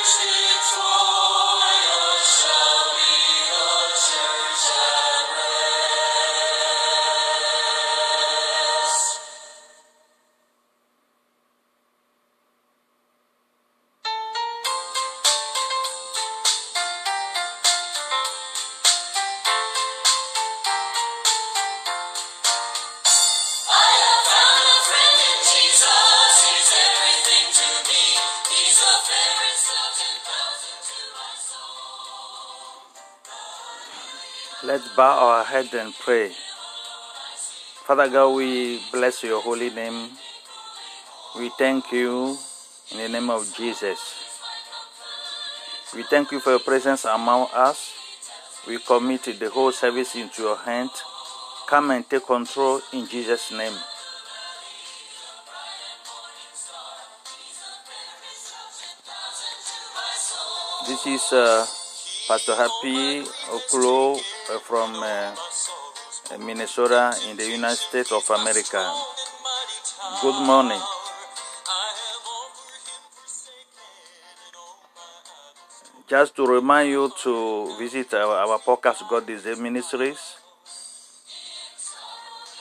Christ is Let's bow our head and pray. Father God, we bless your holy name. We thank you in the name of Jesus. We thank you for your presence among us. We commit the whole service into your hand. Come and take control in Jesus' name. This is uh, Pastor Happy Okulo uh, from uh, Minnesota in the United States of America. Good morning. Just to remind you to visit our, our podcast, God is the Ministries,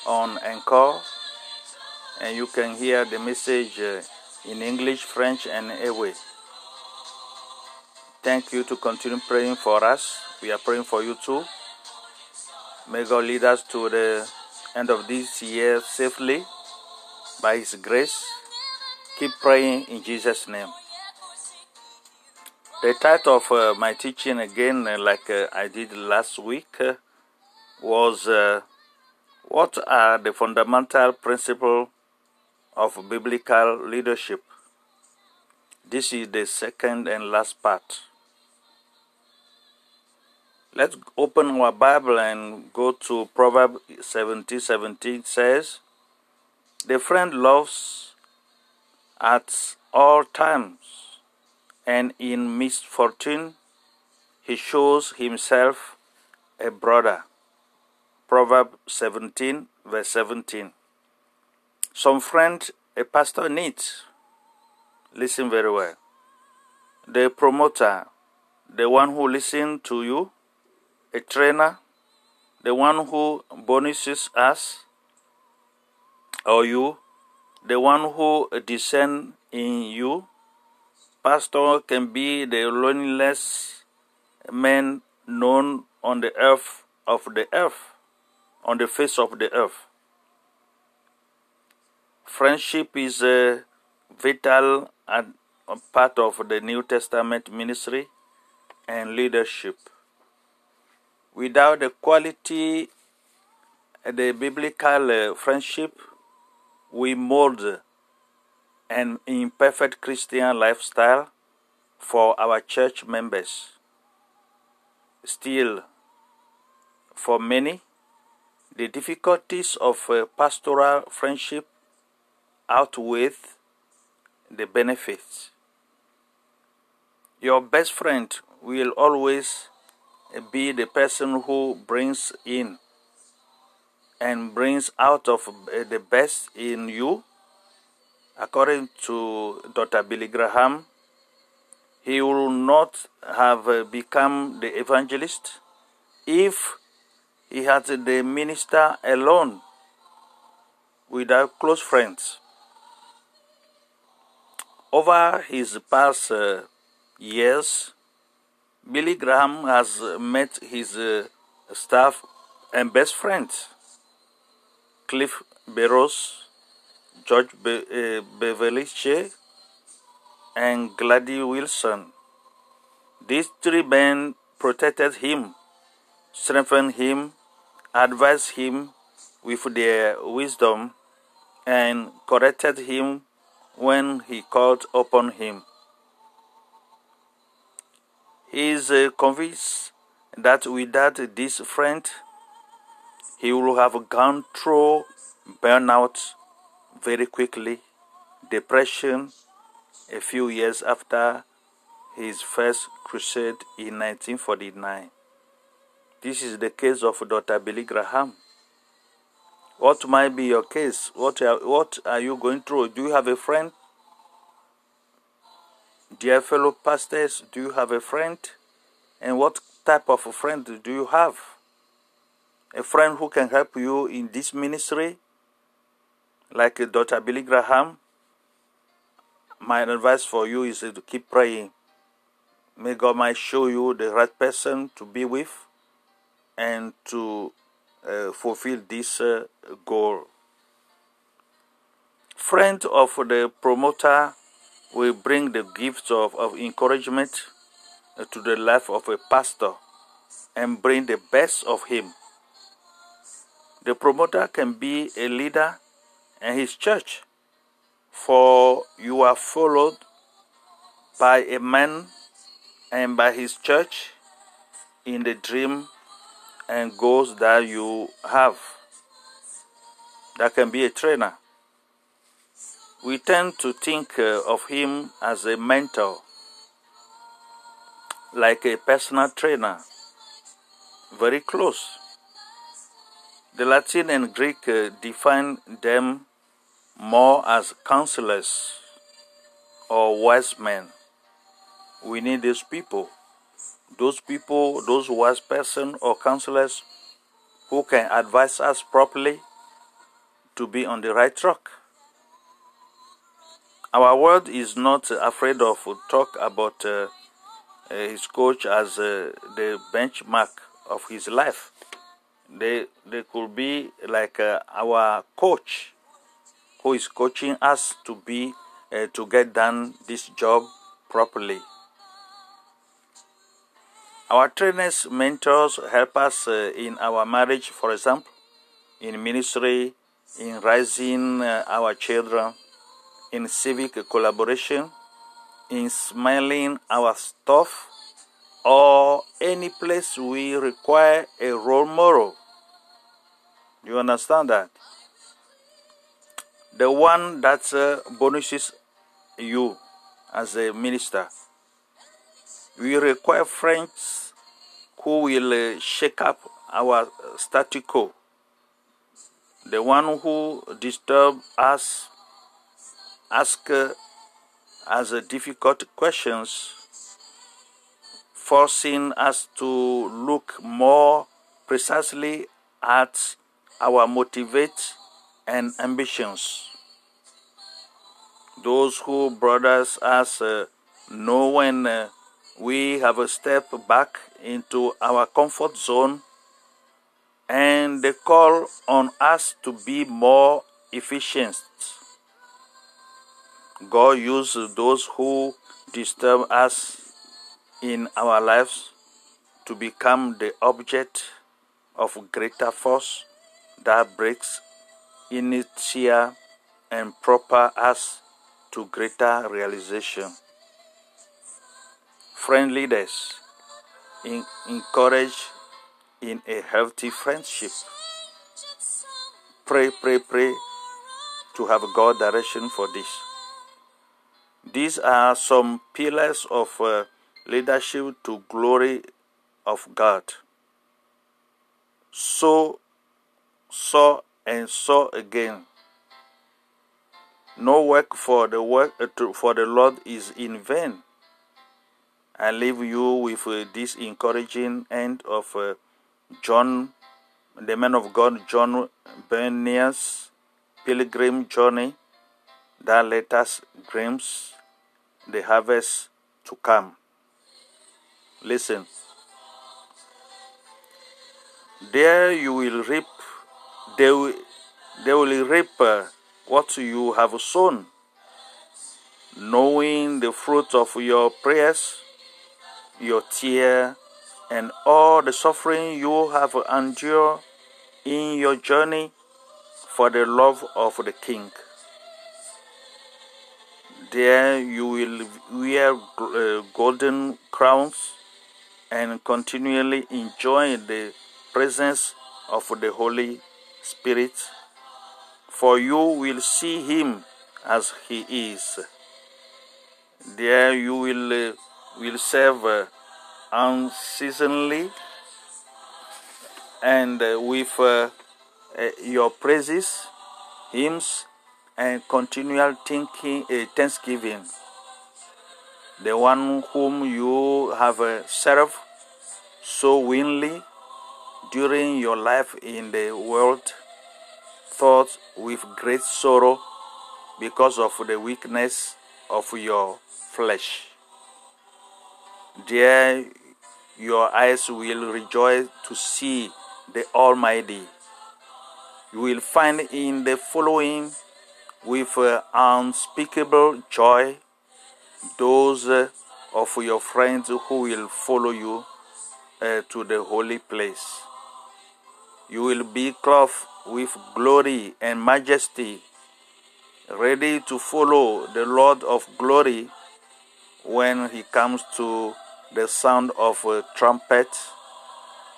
on Anchor, and you can hear the message uh, in English, French, and Ewe. Thank you to continue praying for us. We are praying for you too. May God lead us to the end of this year safely by His grace. Keep praying in Jesus' name. The title of uh, my teaching, again, uh, like uh, I did last week, uh, was uh, What are the fundamental principles of biblical leadership? This is the second and last part. Let's open our Bible and go to Proverbs 17 17 says, The friend loves at all times, and in misfortune he shows himself a brother. Proverbs 17 verse 17. Some friend a pastor needs. Listen very well. The promoter, the one who listens to you, a trainer, the one who bonuses us, or you, the one who descend in you. Pastor can be the loneliest man known on the earth of the earth, on the face of the earth. Friendship is a vital part of the New Testament ministry and leadership. Without the quality, the biblical uh, friendship, we mold an imperfect Christian lifestyle for our church members. Still, for many, the difficulties of uh, pastoral friendship outweigh the benefits. Your best friend will always be the person who brings in and brings out of the best in you. According to Dr. Billy Graham, he will not have become the evangelist if he had the minister alone without close friends. Over his past uh, years, Billy Graham has met his uh, staff and best friends, Cliff Barrows, George Be- uh, and Gladys Wilson. These three men protected him, strengthened him, advised him with their wisdom, and corrected him when he called upon him. He is uh, convinced that without this friend, he will have gone through burnout very quickly, depression a few years after his first crusade in 1949. This is the case of Dr. Billy Graham. What might be your case? What are, what are you going through? Do you have a friend? Dear fellow pastors, do you have a friend? And what type of a friend do you have? A friend who can help you in this ministry, like Dr. Billy Graham? My advice for you is to keep praying. May God might show you the right person to be with and to uh, fulfill this uh, goal. Friend of the promoter will bring the gift of, of encouragement uh, to the life of a pastor and bring the best of him. The promoter can be a leader in his church, for you are followed by a man and by his church in the dream and goals that you have. That can be a trainer. We tend to think uh, of him as a mentor, like a personal trainer, very close. The Latin and Greek uh, define them more as counselors or wise men. We need these people. Those people, those wise person or counselors who can advise us properly to be on the right track. Our world is not afraid of talk about uh, uh, his coach as uh, the benchmark of his life. They they could be like uh, our coach, who is coaching us to be uh, to get done this job properly. Our trainers, mentors help us uh, in our marriage, for example, in ministry, in raising our children, in civic collaboration, in smelling our stuff, or any place we require a role model. You understand that? The one that uh, bonuses you as a minister. We require friends who will uh, shake up our statu quo. The one who disturb us, ask uh, us difficult questions, forcing us to look more precisely at our motivate and ambitions. Those who brothers us uh, know when uh, we have a step back into our comfort zone and they call on us to be more efficient. God uses those who disturb us in our lives to become the object of greater force that breaks inertia and propel us to greater realization. Friend leaders in, encourage in a healthy friendship. Pray, pray, pray to have God direction for this. These are some pillars of uh, leadership to glory of God. So, so, and so again. No work for the work uh, to, for the Lord is in vain. I leave you with uh, this encouraging end of uh, John, the man of God, John Bunyan's pilgrim journey that let us glimpse the harvest to come. Listen. There you will reap, they will, they will reap uh, what you have sown, knowing the fruit of your prayers, your tear, and all the suffering you have endured in your journey for the love of the King. There you will wear uh, golden crowns and continually enjoy the presence of the Holy Spirit, for you will see Him as He is. There you will, uh, will serve uh, unceasingly and uh, with your praises, hymns, and continual thinking, uh, thanksgiving. the one whom you have uh, served so willingly during your life in the world, thought with great sorrow because of the weakness of your flesh. There, your eyes will rejoice to see the Almighty. You will find in the following with uh, unspeakable joy those uh, of your friends who will follow you uh, to the holy place. You will be clothed with glory and majesty, ready to follow the Lord of glory when he comes to the sound of a trumpet.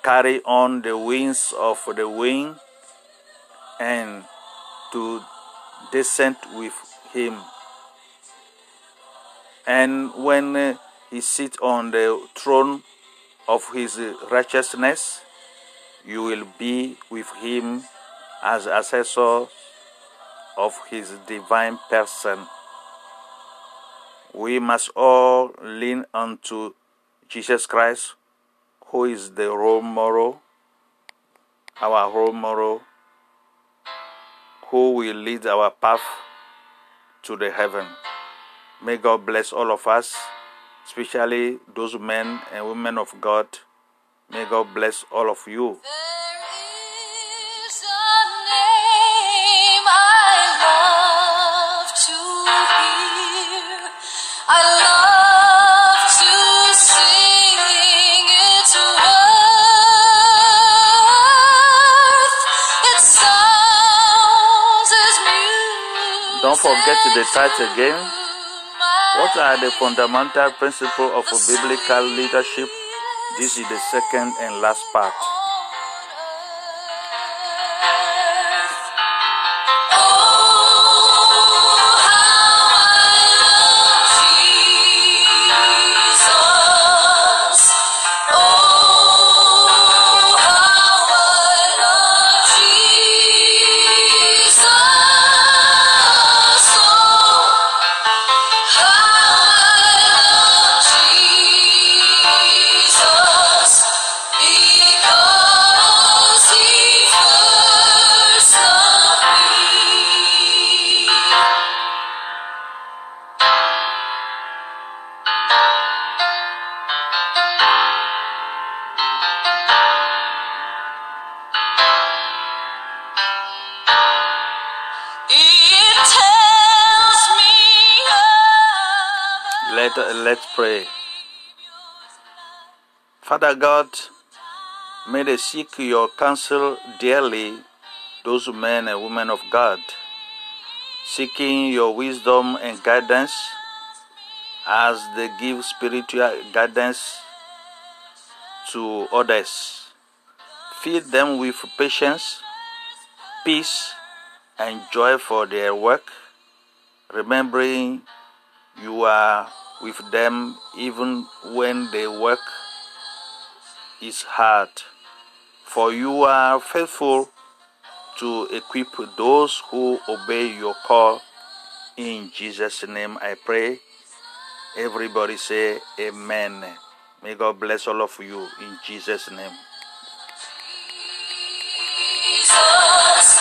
Carry on the wings of the wind and to descend with him. And when uh, he sits on the throne of his righteousness, you will be with him as assessor of his divine person. We must all lean unto Jesus Christ, who is the role model, our role model, who will lead our path to the heaven. May God bless all of us, especially those men and women of God. May God bless all of you. I love forget the title again. What are the fundamental principles of biblical leadership? This is the second and last part. Let, uh, let's pray. Father God, may they seek your counsel dearly, those men and women of God, seeking your wisdom and guidance as they give spiritual guidance to others. Feed them with patience, peace, and joy for their work, remembering you are with them even when their work is hard. For you are faithful to equip those who obey your call. In Jesus' name I pray. Everybody say amen. May God bless all of you in Jesus' name. Jesus,